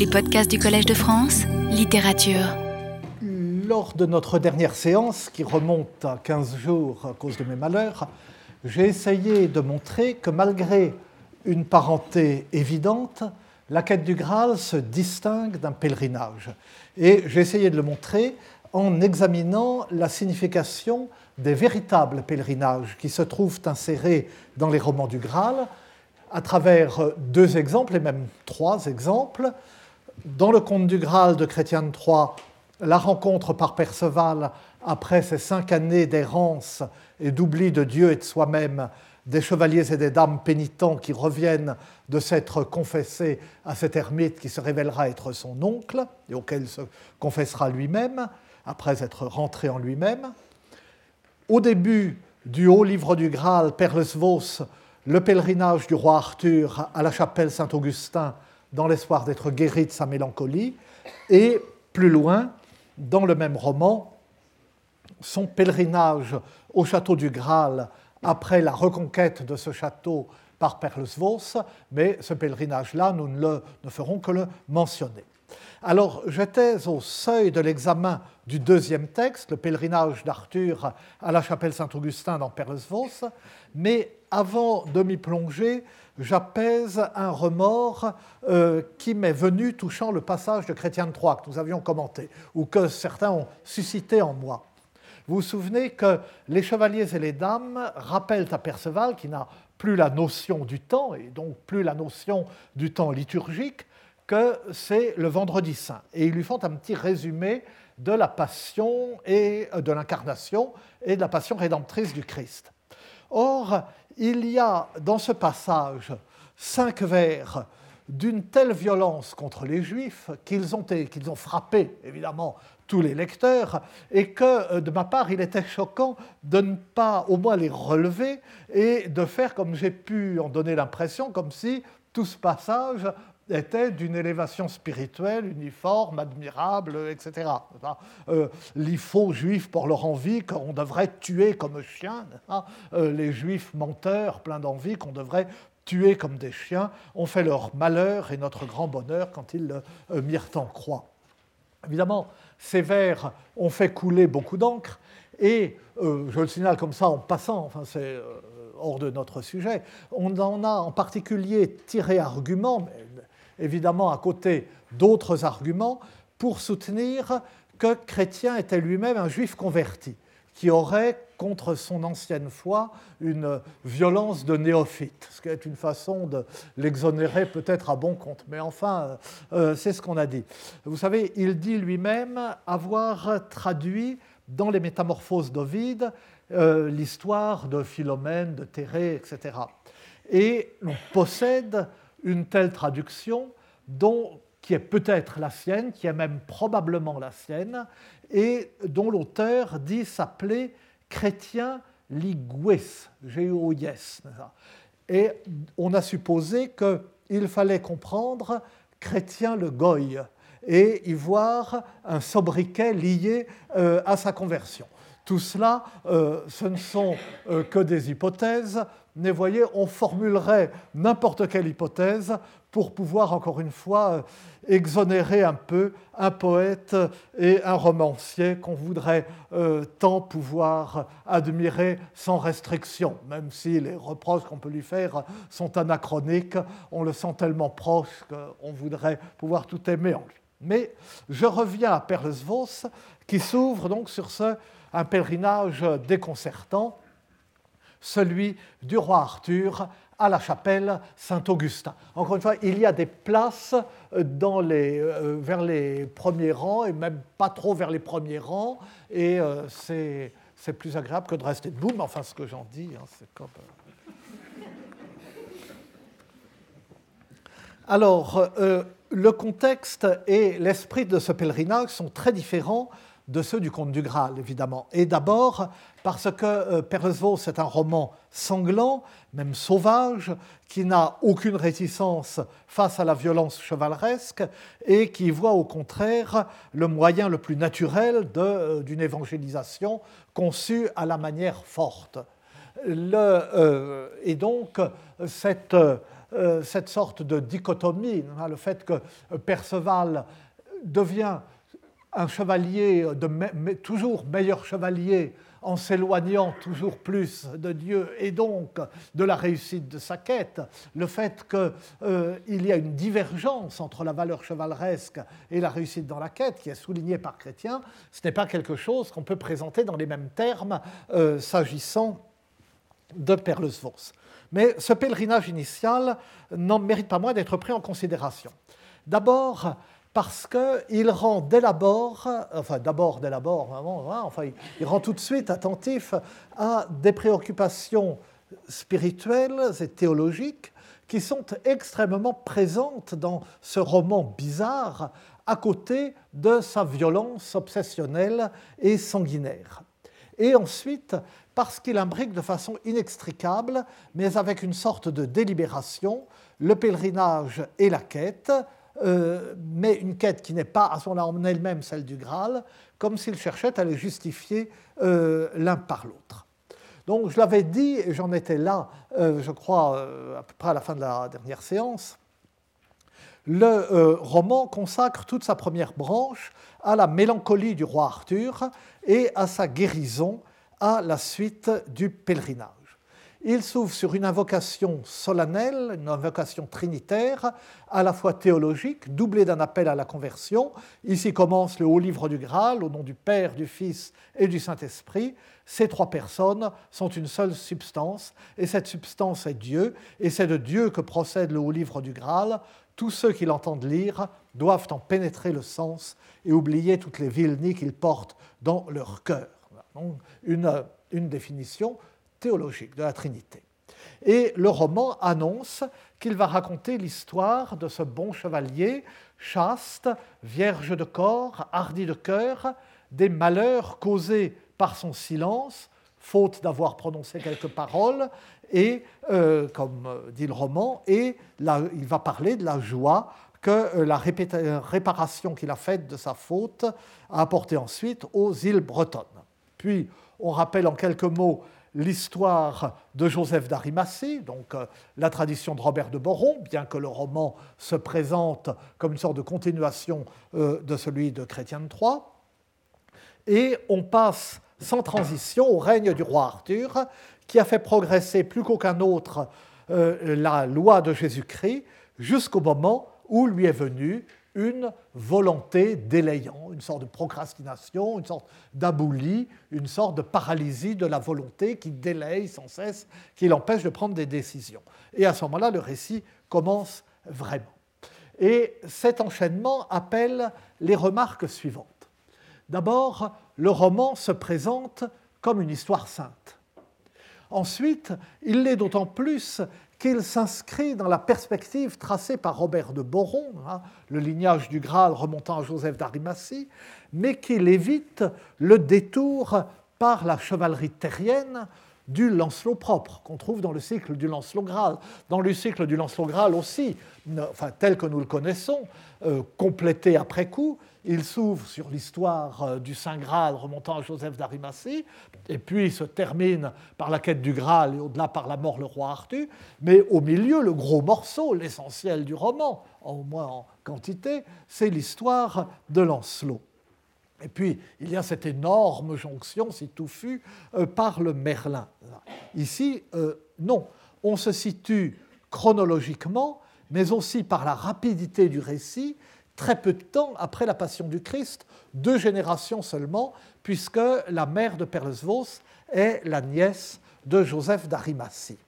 Les podcasts du Collège de France, littérature. Lors de notre dernière séance, qui remonte à 15 jours à cause de mes malheurs, j'ai essayé de montrer que malgré une parenté évidente, la quête du Graal se distingue d'un pèlerinage. Et j'ai essayé de le montrer en examinant la signification des véritables pèlerinages qui se trouvent insérés dans les romans du Graal, à travers deux exemples, et même trois exemples. Dans le conte du Graal de Chrétien Troyes, la rencontre par Perceval après ces cinq années d'errance et d'oubli de Dieu et de soi-même, des chevaliers et des dames pénitents qui reviennent de s'être confessés à cet ermite qui se révélera être son oncle et auquel se confessera lui-même après être rentré en lui-même. Au début du haut livre du Graal, Perlesvos, le pèlerinage du roi Arthur à la chapelle Saint-Augustin dans l'espoir d'être guéri de sa mélancolie, et plus loin, dans le même roman, son pèlerinage au château du Graal après la reconquête de ce château par Perlesvos, mais ce pèlerinage-là, nous ne, ne ferons que le mentionner. Alors, j'étais au seuil de l'examen du deuxième texte, le pèlerinage d'Arthur à la chapelle Saint-Augustin dans Perlesvos, mais avant de m'y plonger, j'apaise un remords euh, qui m'est venu touchant le passage de Chrétien de Troyes que nous avions commenté, ou que certains ont suscité en moi. Vous vous souvenez que les chevaliers et les dames rappellent à Perceval, qui n'a plus la notion du temps, et donc plus la notion du temps liturgique, que c'est le vendredi saint. Et ils lui font un petit résumé de la passion et euh, de l'incarnation et de la passion rédemptrice du Christ. Or, il y a dans ce passage cinq vers d'une telle violence contre les Juifs qu'ils ont, frappé, évidemment, tous les lecteurs, et que, euh, de ma part, il était choquant de ne pas au moins les relever et de faire, comme j'ai pu en donner l'impression, comme si tout ce passage était d'une élévation spirituelle uniforme, admirable, etc. Euh, les faux juifs pour leur envie qu'on devrait tuer comme chiens, euh, les juifs menteurs pleins d'envie qu'on devrait tuer comme des chiens, ont fait leur malheur et notre grand bonheur quand ils euh, mirent en croix. Évidemment, ces vers ont fait couler beaucoup d'encre et, je le signale comme ça en passant, enfin c'est hors de notre sujet, on en a en particulier tiré argument, mais évidemment à côté d'autres arguments, pour soutenir que Chrétien était lui-même un juif converti, qui aurait contre son ancienne foi une violence de néophyte, ce qui est une façon de l'exonérer peut-être à bon compte. Mais enfin, euh, c'est ce qu'on a dit. Vous savez, il dit lui-même avoir traduit dans les Métamorphoses d'Ovide euh, l'histoire de Philomène, de Thérée, etc. Et on possède une telle traduction qui est peut-être la sienne, qui est même probablement la sienne, et dont l'auteur dit s'appeler chrétien ligues, g o s Et on a supposé qu'il fallait comprendre chrétien le goy et y voir un sobriquet lié euh, à sa conversion. Tout cela, euh, ce ne sont euh, que des hypothèses, mais voyez, on formulerait n'importe quelle hypothèse pour pouvoir, encore une fois, euh, exonérer un peu un poète et un romancier qu'on voudrait tant pouvoir admirer sans restriction, même si les reproches qu'on peut lui faire sont anachroniques, on le sent tellement proche qu'on voudrait pouvoir tout aimer en lui. Mais je reviens à Perlesvos, qui s'ouvre donc sur ce, un pèlerinage déconcertant, celui du roi Arthur à la chapelle Saint-Augustin. Encore une fois, il y a des places euh, euh, vers les premiers rangs, et même pas trop vers les premiers rangs, et euh, c'est, plus agréable que de rester debout, mais enfin, ce que j'en dis, hein, c'est comme... Alors, le contexte et l'esprit de ce pèlerinage sont très différents de ceux du Comte du Graal, évidemment. Et d'abord parce que euh, Perezvaux, c'est un roman sanglant, même sauvage, qui n'a aucune réticence face à la violence chevaleresque et qui voit au contraire le moyen le plus naturel euh, d'une évangélisation conçue à la manière forte. Le, euh, et donc, cette euh, cette sorte de dichotomie, hein, le fait que Perceval devient un chevalier, toujours meilleur chevalier en s'éloignant toujours plus de Dieu et donc de la réussite de sa quête, le fait qu'il euh, y a une divergence entre la valeur chevaleresque et la réussite dans la quête, qui est soulignée par Chrétien, ce n'est pas quelque chose qu'on peut présenter dans les mêmes termes euh, s'agissant de Perlesvos. Mais ce pèlerinage initial n'en mérite pas moins d'être pris en considération. D'abord, parce qu'il rend dès l'abord, enfin d'abord dès l'abord, hein, enfin, il rend tout de suite attentif à des préoccupations spirituelles et théologiques qui sont extrêmement présentes dans ce roman bizarre à côté de sa violence obsessionnelle et sanguinaire. Et ensuite, parce qu'il imbrique de façon inextricable, mais avec une sorte de délibération, le pèlerinage et la quête, euh, mais une quête qui n'est pas à son en elle-même celle du Graal, comme s'il cherchait à les justifier euh, l'un par l'autre. Donc je l'avais dit, et j'en étais là, euh, je crois, à peu près à la fin de la dernière séance, le roman consacre toute sa première branche à la mélancolie du roi Arthur et à sa guérison à la suite du pèlerinage. Il s'ouvre sur une invocation solennelle, une invocation trinitaire, à la fois théologique, doublée d'un appel à la conversion. Ici commence le haut livre du Graal, au nom du Père, du Fils et du Saint-Esprit. Ces trois personnes sont une seule substance, et cette substance est Dieu, et c'est de Dieu que procède le haut livre du Graal. Tous ceux qui l'entendent lire doivent en pénétrer le sens et oublier toutes les vilenies qu'ils portent dans leur cœur. une, une définition théologique de la Trinité. Et le roman annonce qu'il va raconter l'histoire de ce bon chevalier, chaste, vierge de corps, hardi de cœur, des malheurs causés par son silence, faute d'avoir prononcé quelques paroles, et, euh, comme dit le roman, et il va parler de la joie que euh, la réparation qu'il a faite de sa faute a apporté ensuite aux îles bretonnes. Puis, on rappelle en quelques mots l'histoire de Joseph d'Arimathie, donc euh, la tradition de Robert de Boron, bien que le roman se présente comme une sorte de continuation euh, de celui de Chrétien de Troyes. Et on passe sans transition au règne du roi Arthur, qui a fait progresser plus qu'aucun autre euh, la loi de Jésus-Christ jusqu'au moment où lui est venue une volonté délayant, une sorte de procrastination, une sorte d'abolie, une sorte de paralysie de la volonté qui délaye sans cesse, qui l'empêche de prendre des décisions. Et à ce moment-là, le récit commence vraiment. Et cet enchaînement appelle les remarques suivantes. D'abord, le roman se présente comme une histoire sainte. Ensuite, il l'est d'autant plus qu'il s'inscrit dans la perspective tracée par Robert de Boron, hein, le lignage du Graal remontant à Joseph d'Arimathie, mais qu'il évite le détour par la chevalerie terrienne du Lancelot propre, qu'on trouve dans le cycle du Lancelot Graal. Dans le cycle du Lancelot Graal aussi, enfin, tel que nous le connaissons, euh, complété après coup, il s'ouvre sur l'histoire euh, du Saint Graal remontant à Joseph d'Arimathie, et puis se termine par la quête du Graal et au-delà par la mort le roi Arthur. Mais au milieu, le gros morceau, l'essentiel du roman, au moins en quantité, c'est l'histoire de Lancelot. Et puis, il y a cette énorme jonction, si touffue, euh, par le Merlin. Ici, euh, non. On se situe chronologiquement, mais aussi par la rapidité du récit, très peu de temps après la passion du Christ, deux générations seulement, puisque la mère de Perlesvos est la nièce de Joseph d'Arimathie.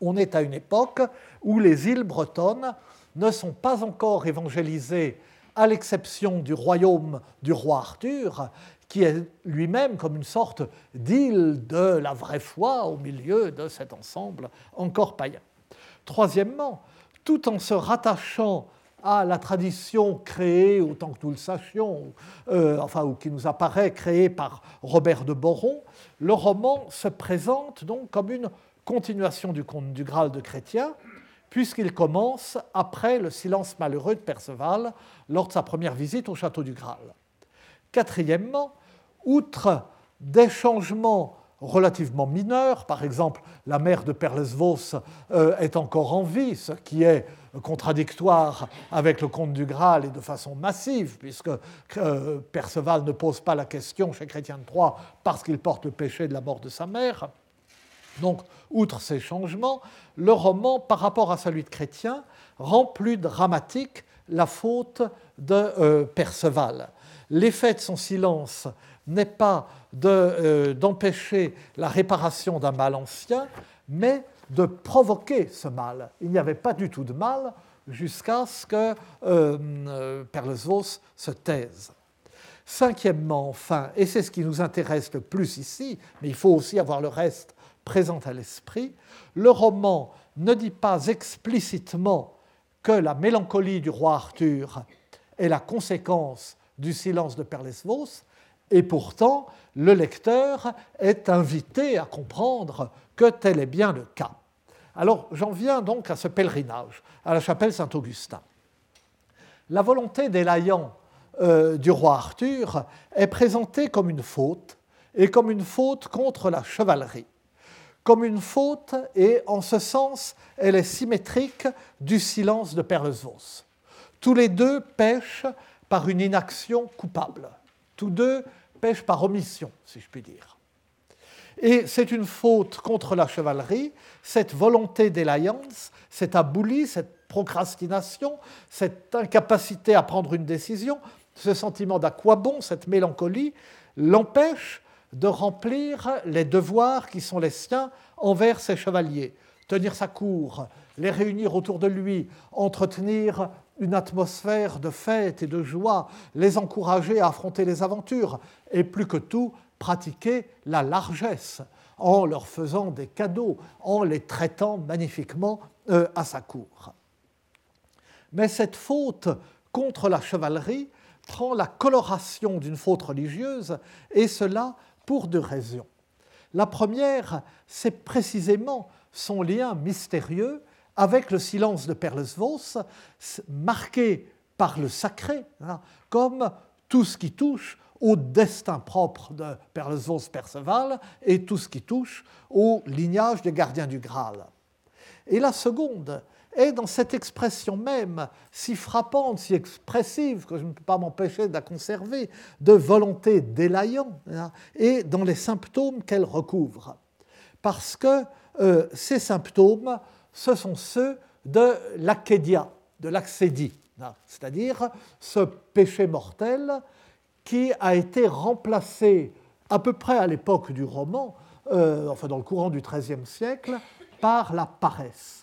On est à une époque où les îles bretonnes ne sont pas encore évangélisées, à l'exception du royaume du roi Arthur, qui est lui-même comme une sorte d'île de la vraie foi au milieu de cet ensemble encore païen. Troisièmement, tout en se rattachant à la tradition créée, autant que nous le sachions, euh, enfin, ou qui nous apparaît créée par Robert de Boron, le roman se présente donc comme une continuation du conte du Graal de Chrétien, puisqu'il commence après le silence malheureux de Perceval lors de sa première visite au château du Graal. Quatrièmement, outre des changements relativement mineures. Par exemple, la mère de Perlesvos euh, est encore en vie, ce qui est contradictoire avec le conte du Graal et de façon massive, puisque euh, Perceval ne pose pas la question chez Chrétien de Troyes parce qu'il porte le péché de la mort de sa mère. Donc, outre ces changements, le roman, par rapport à celui de Chrétien, rend plus dramatique la faute de euh, Perceval. L'effet de son silence n'est pas euh, d'empêcher la réparation d'un mal ancien, mais de provoquer ce mal. Il n'y avait pas du tout de mal jusqu'à ce que euh, Perlesvos se taise. Cinquièmement, enfin, et c'est ce qui nous intéresse le plus ici, mais il faut aussi avoir le reste présent à l'esprit, le roman ne dit pas explicitement que la mélancolie du roi Arthur est la conséquence du silence de Perlesvos, et pourtant le lecteur est invité à comprendre que tel est bien le cas. Alors j'en viens donc à ce pèlerinage, à la chapelle Saint-Augustin. La volonté des euh, du roi Arthur est présentée comme une faute, et comme une faute contre la chevalerie. Comme une faute, et en ce sens, elle est symétrique du silence de Perlesvos. Tous les deux pêchent par une inaction coupable. Tous deux pêchent par omission, si je puis dire. Et c'est une faute contre la chevalerie, cette volonté d'alliance, cette aboulie, cette procrastination, cette incapacité à prendre une décision, ce sentiment d'aquabon, cette mélancolie, l'empêche de remplir les devoirs qui sont les siens envers ses chevaliers. Tenir sa cour, les réunir autour de lui, entretenir une atmosphère de fête et de joie, les encourager à affronter les aventures, et plus que tout, pratiquer la largesse en leur faisant des cadeaux, en les traitant magnifiquement euh, à sa cour. Mais cette faute contre la chevalerie prend la coloration d'une faute religieuse, et cela pour deux raisons. La première, c'est précisément son lien mystérieux avec le silence de Perlesvos, marqué par le sacré, hein, comme tout ce qui touche au destin propre de Perlesvos Perceval et tout ce qui touche au lignage des gardiens du Graal. Et la seconde est dans cette expression même, si frappante, si expressive, que je ne peux pas m'empêcher de la conserver, de volonté délaillant, hein, et dans les symptômes qu'elle recouvre. Parce que euh, ces symptômes ce sont ceux de l'acédia, de l'accédie, hein, c'est-à-dire ce péché mortel qui a été remplacé à peu près à l'époque du roman, euh, enfin dans le courant du XIIIe siècle, par la paresse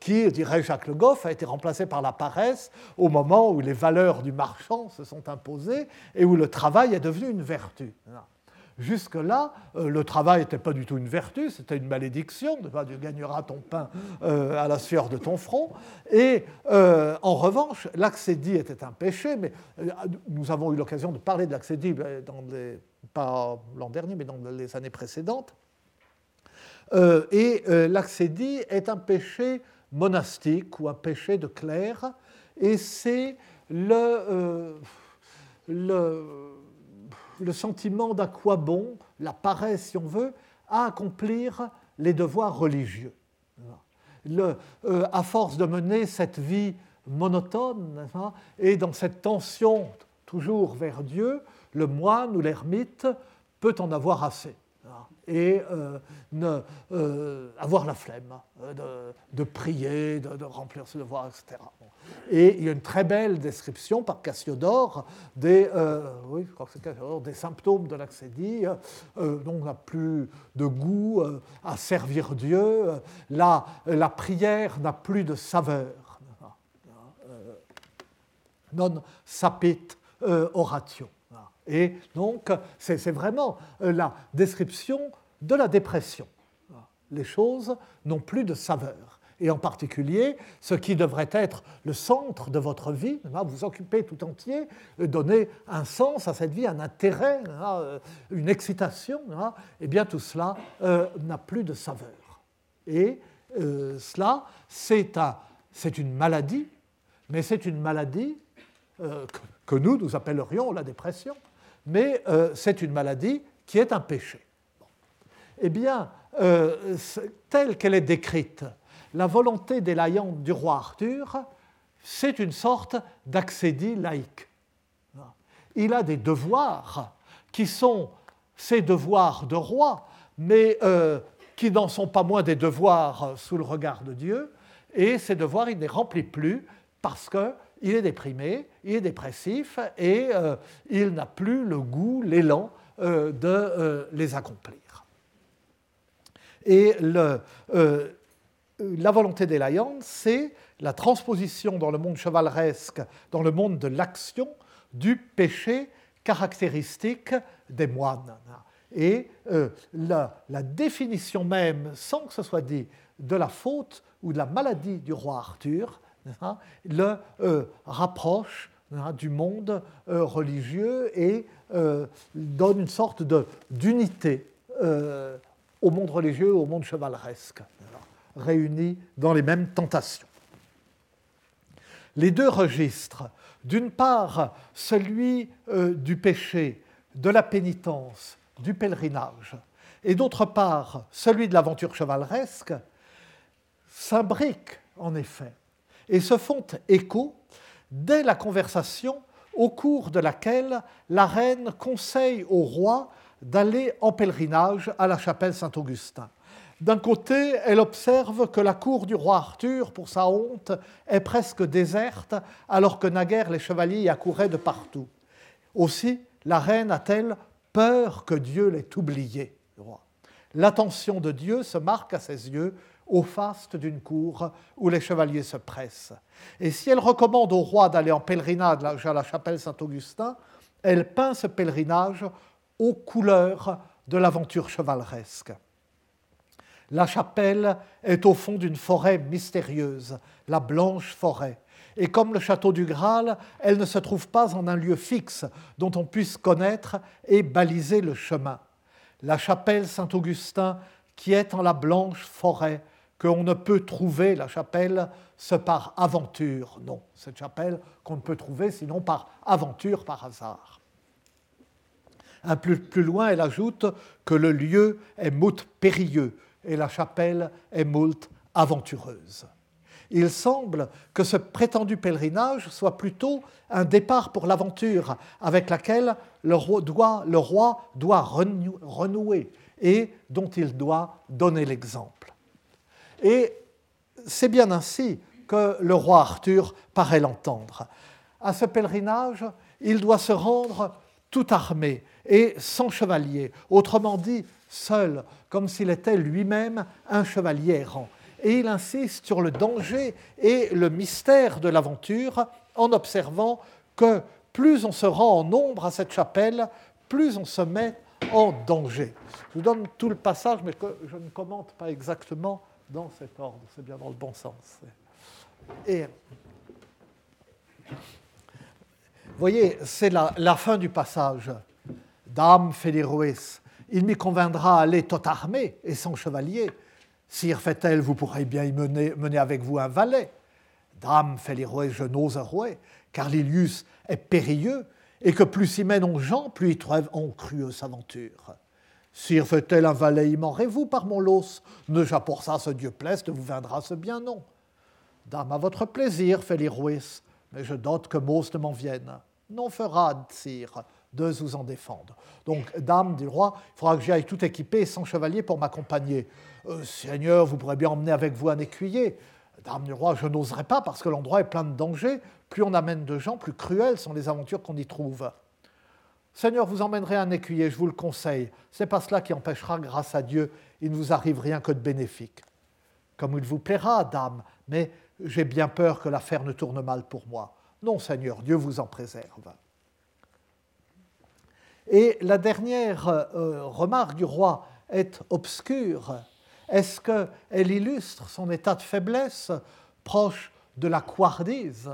qui, dirait Jacques Le Goff, a été remplacé par la paresse au moment où les valeurs du marchand se sont imposées et où le travail est devenu une vertu. Jusque-là, euh, le travail n'était pas du tout une vertu, c'était une malédiction. Tu gagneras ton pain euh, à la sueur de ton front. Et euh, en revanche, l'accédie était un péché, mais nous avons eu l'occasion de parler de l'accédie, pas l'an dernier, mais dans les années précédentes. Et l'accédie est un péché monastique ou un péché de clerc, et c'est le, le le sentiment d'à quoi bon, la paresse si on veut, à accomplir les devoirs religieux. Euh, à force de mener cette vie monotone et dans cette tension toujours vers Dieu, le moine ou l'ermite peut en avoir assez et euh, ne, euh, avoir la flemme de, prier, de, remplir ses devoirs, etc. Et il y a une très belle description par Cassiodore des, euh, symptômes de l'accédie. Euh, donc on n'a plus de goût euh, à servir Dieu. La, la prière n'a plus de saveur. Non sapit oratio. Et donc c'est vraiment la description de la dépression. Les choses n'ont plus de saveur et en particulier ce qui devrait être le centre de votre vie, vous occuper tout entier, donner un sens à cette vie, un intérêt, euh, une excitation, et eh bien tout cela euh, n'a plus de saveur. Et euh, cela, c'est un, une maladie, mais c'est une maladie que, nous, nous appellerions la dépression, mais c'est une maladie qui est un péché. eh bien, euh, telle qu'elle est décrite, la volonté délaillante du roi Arthur, c'est une sorte d'accédie laïque. Il a des devoirs qui sont ses devoirs de roi, mais euh, qui n'en sont pas moins des devoirs sous le regard de Dieu, et ces devoirs, il ne les remplit plus parce qu'il est déprimé, il est dépressif, et euh, il n'a plus le goût, l'élan euh, de les accomplir. Et la volonté délaillante, c'est la transposition dans le monde chevaleresque, dans le monde de l'action, du péché caractéristique des moines. Et euh, la, définition même, sans que ce soit dit, de la faute ou de la maladie du roi Arthur, le euh, rapproche hein, du monde euh, religieux et donne une sorte d'unité au monde religieux, au monde chevaleresque, réunis dans les mêmes tentations. Les deux registres d'une part, celui euh, du péché, de la pénitence, du pèlerinage, et d'autre part, celui de l'aventure chevaleresque, s'imbriquent en effet et se font écho dès la conversation au cours de laquelle la reine conseille au roi d'aller en pèlerinage à la chapelle Saint-Augustin. D'un côté, elle observe que la cour du roi Arthur, pour sa honte, est presque déserte, alors que naguère les chevaliers y accouraient de partout. Aussi, la reine a-t-elle peur que Dieu l'ait oublié L'attention de Dieu se marque à ses yeux au faste d'une cour où les chevaliers se pressent. Et si elle recommande au roi d'aller en pèlerinage à la chapelle Saint-Augustin, elle peint ce pèlerinage aux couleurs de l'aventure chevaleresque. La chapelle est au fond d'une forêt mystérieuse, la blanche forêt. Et comme le château du Graal, elle ne se trouve pas en un lieu fixe dont on puisse connaître et baliser le chemin. La chapelle Saint-Augustin, qui est en la blanche forêt, qu'on ne peut trouver, la chapelle, ce par aventure. Non, cette chapelle qu'on ne peut trouver sinon par aventure, par hasard. Un peu plus loin, elle ajoute que le lieu est mout périlleux, et la chapelle est moult aventureuse. Il semble que ce prétendu pèlerinage soit plutôt un départ pour l'aventure avec laquelle le roi, doit, le roi doit renouer et dont il doit donner l'exemple. Et c'est bien ainsi que le roi Arthur paraît l'entendre. À ce pèlerinage, il doit se rendre tout armé et sans chevalier, autrement dit seul, comme s'il était lui-même un chevalier errant. Et il insiste sur le danger et le mystère de l'aventure en observant que plus on se rend en nombre à cette chapelle, plus on se met en danger. Je vous donne tout le passage, mais que je ne commente pas exactement dans cet ordre, c'est bien dans le bon sens. Et voyez, c'est la, fin du passage. Dame Feliruis, il m'y conviendra aller tot armé et sans chevalier. Sire fait-elle, vous pourrez bien y mener, avec vous un valet. Dame, les je n'ose rouer, car Lilius est périlleux, et que plus y mènent gens, plus y trouvent crueuse aventure. Sire fait-elle un valet vous par mon los, ne j'apporte ça ce Dieu plaise, vous viendra ce bien non. Dame, à votre plaisir, fait les mais je dote que Mose ne m'en vienne. Non fera, sire, de vous en défendre. Donc, dame du roi, il faudra que j'y aille tout équipé, sans chevalier, pour m'accompagner. Euh, Seigneur, vous pourrez bien emmener avec vous un écuyer. Dame du roi, je n'oserais pas parce que l'endroit est plein de dangers. Plus on amène de gens, plus cruelles sont les aventures qu'on y trouve. Seigneur, vous emmènerez un écuyer, je vous le conseille. C'est pas cela qui empêchera, grâce à Dieu, il ne vous arrive rien que de bénéfique. Comme il vous plaira, dame, mais j'ai bien peur que l'affaire ne tourne mal pour moi. Non, Seigneur, Dieu vous en préserve. Et la dernière euh, remarque du roi est obscure. Est-ce qu'elle illustre son état de faiblesse proche de la couardise?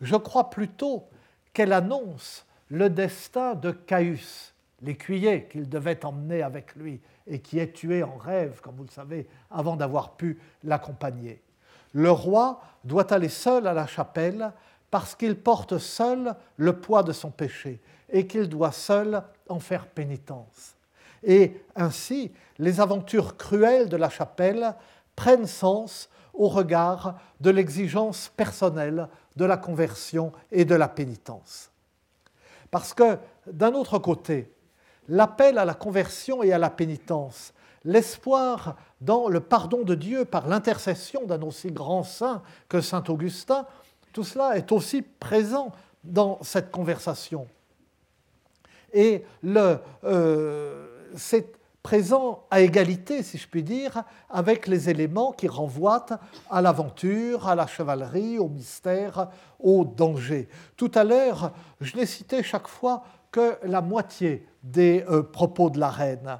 Je crois plutôt qu'elle annonce le destin de Caius, l'écuyer qu'il devait emmener avec lui et qui est tué en rêve, comme vous le savez, avant d'avoir pu l'accompagner. Le roi doit aller seul à la chapelle parce qu'il porte seul le poids de son péché et qu'il doit seul en faire pénitence. Et ainsi, les aventures cruelles de la chapelle prennent sens au regard de l'exigence personnelle de la conversion et de la pénitence. Parce que, d'un autre côté, l'appel à la conversion et à la pénitence, l'espoir dans le pardon de Dieu par l'intercession d'un aussi grand saint que Saint Augustin, tout cela est aussi présent dans cette conversation. Et euh, c'est présent à égalité, si je puis dire, avec les éléments qui renvoient à l'aventure, à la chevalerie, au mystère, au danger. Tout à l'heure, je n'ai cité chaque fois que la moitié des euh, propos de la reine.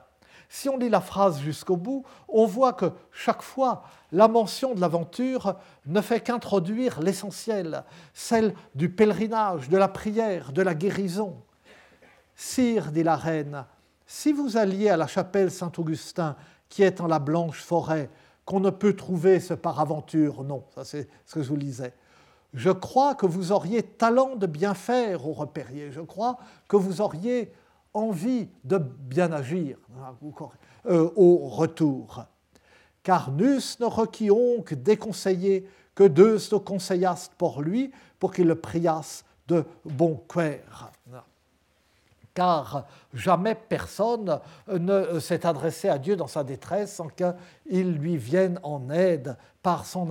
Si on lit la phrase jusqu'au bout, on voit que chaque fois, la mention de l'aventure ne fait qu'introduire l'essentiel, celle du pèlerinage, de la prière, de la guérison. Sire, dit la reine, si vous alliez à la chapelle Saint-Augustin, qui est en la blanche forêt, qu'on ne peut trouver ce par aventure, non, ça c'est ce que je vous lisais. Je crois que vous auriez talent de bien faire au repérier, je crois que vous auriez envie de bien agir euh, au retour. Car nus ne requis que déconseiller que deux se conseillassent pour lui, pour qu'il le priasse de bon cœur car jamais personne ne s'est adressé à Dieu dans sa détresse sans qu'il lui vienne en aide par son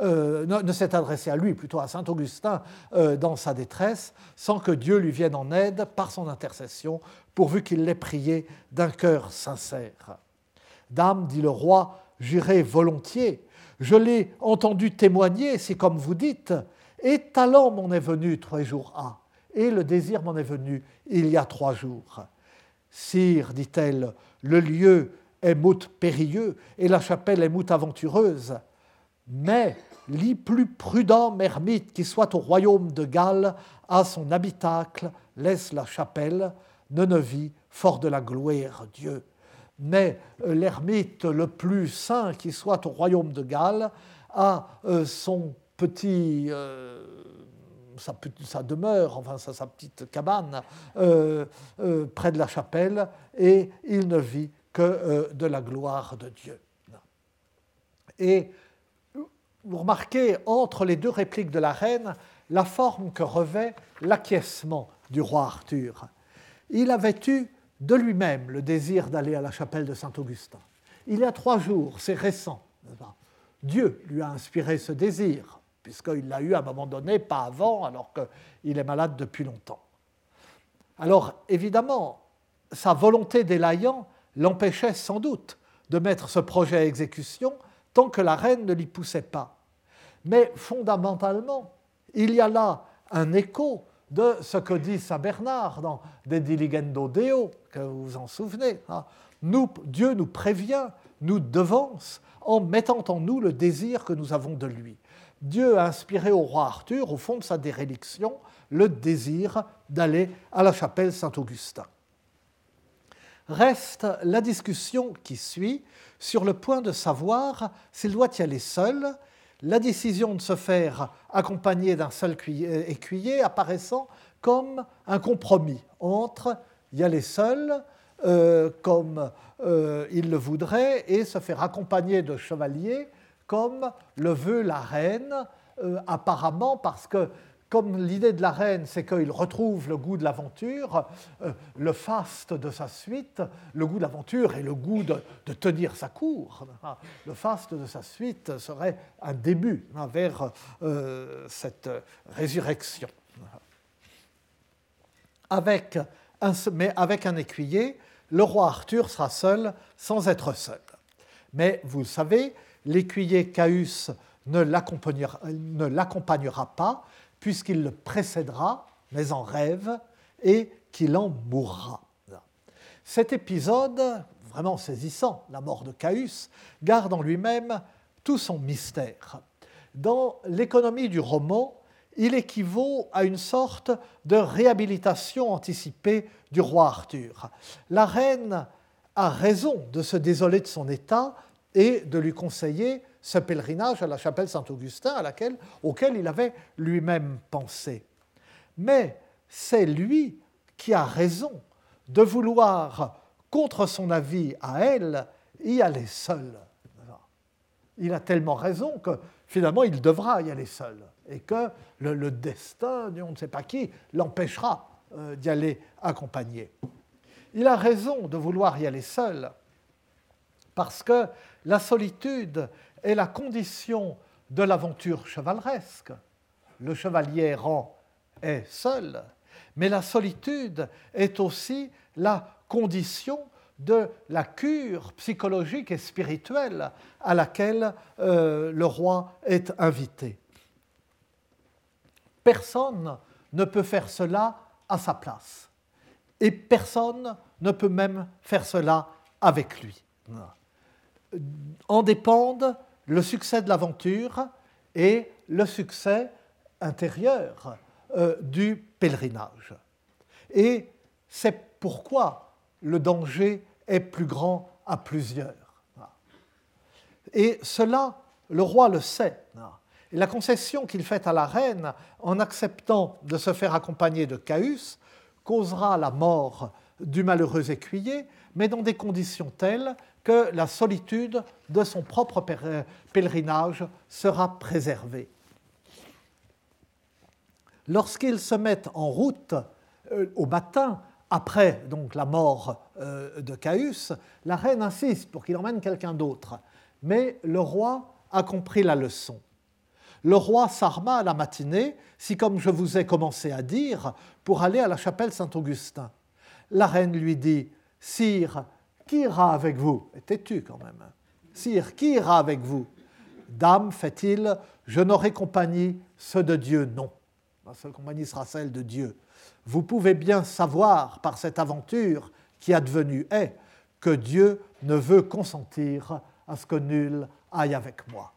euh, ne, s'est adressé à lui plutôt à saint Augustin euh, dans sa détresse sans que Dieu lui vienne en aide par son intercession pourvu qu'il l'ait prié d'un cœur sincère. Dame, dit le roi, j'irai volontiers. Je l'ai entendu témoigner, si comme vous dites, et talent m'en est venu trois jours à et le désir m'en est venu il y a trois jours. Sire, dit-elle, le lieu est mout périlleux et la chapelle est mout aventureuse, mais l'y plus prudent ermite qui soit au royaume de Galles à son habitacle laisse la chapelle, ne ne vit fort de la gloire Dieu. Mais euh, l'ermite le plus saint qui soit au royaume de Galles a euh, son petit euh, sa, demeure, enfin sa, petite cabane euh, euh, près de la chapelle, et il ne vit que euh, de la gloire de Dieu. Et vous remarquez entre les deux répliques de la reine la forme que revêt l'acquiescement du roi Arthur. Il avait eu de lui-même le désir d'aller à la chapelle de Saint-Augustin. Il y a trois jours, c'est récent. Dieu lui a inspiré ce désir puisqu'il l'a eu à un moment donné, pas avant, alors qu'il est malade depuis longtemps. Alors, évidemment, sa volonté d'élaillant l'empêchait sans doute de mettre ce projet à exécution tant que la reine ne l'y poussait pas. Mais fondamentalement, il y a là un écho de ce que dit Saint Bernard dans De Diligendo Deo, que vous vous en souvenez. Hein. Dieu nous prévient, nous devance, en mettant en nous le désir que nous avons de lui. Dieu a inspiré au roi Arthur, au fond de sa déréliction, le désir d'aller à la chapelle Saint-Augustin. Reste la discussion qui suit sur le point de savoir s'il doit y aller seul, la décision de se faire accompagner d'un seul écuyer apparaissant comme un compromis entre y aller seul, euh, comme euh, il le voudrait, et se faire accompagner de chevaliers comme le veut la reine, euh, apparemment parce que comme l'idée de la reine, c'est qu'il retrouve le goût de l'aventure, euh, le faste de sa suite, le goût de l'aventure et le goût de, tenir sa cour. Le faste de sa suite serait un début hein, vers euh, cette résurrection. Avec mais avec un écuyer, le roi Arthur sera seul sans être seul. Mais vous savez, l'écuyer Caius ne l'accompagnera pas, puisqu'il le précédera, mais en rêve, et qu'il en mourra. Cet épisode, vraiment saisissant, la mort de Caius, garde en lui-même tout son mystère. Dans l'économie du roman, il équivaut à une sorte de réhabilitation anticipée du roi Arthur. La reine a raison de se désoler de son état et de lui conseiller ce pèlerinage à la chapelle Saint-Augustin à laquelle, auquel il avait lui-même pensé. Mais c'est lui qui a raison de vouloir contre son avis à elle, y aller seul. Il a tellement raison que finalement il devra y aller seul et que le, destin, on ne sait pas qui, l'empêchera euh, d'y aller accompagné. Il a raison de vouloir y aller seul parce que la solitude est la condition de l'aventure chevaleresque. Le chevalier errant est seul, mais la solitude est aussi la condition de la cure psychologique et spirituelle à laquelle euh, le roi est invité. Personne ne peut faire cela à sa place. Et personne ne peut même faire cela avec lui. En dépendent le succès de l'aventure et le succès intérieur euh, du pèlerinage. Et c'est pourquoi le danger est plus grand à plusieurs. Et cela, le roi le sait. Et la concession qu'il fait à la reine en acceptant de se faire accompagner de Caius causera la mort du malheureux écuyer, mais dans des conditions telles que la solitude de son propre pèlerinage sera préservée. Lorsqu'ils se mettent en route euh, au matin, après donc la mort euh, de Caius, la reine insiste pour qu'il emmène quelqu'un d'autre. Mais le roi a compris la leçon. Le roi s'arma à la matinée, si comme je vous ai commencé à dire, pour aller à la chapelle Saint-Augustin. La reine lui dit Sire, qui ira avec vous? Têtu quand même. Sire, qui ira avec vous? Dame, fait-il, je n'aurai compagnie, ceux de Dieu, non. La seule compagnie sera celle de Dieu vous pouvez bien savoir par cette aventure qui advenue est que Dieu ne veut consentir à ce que nul aille avec moi.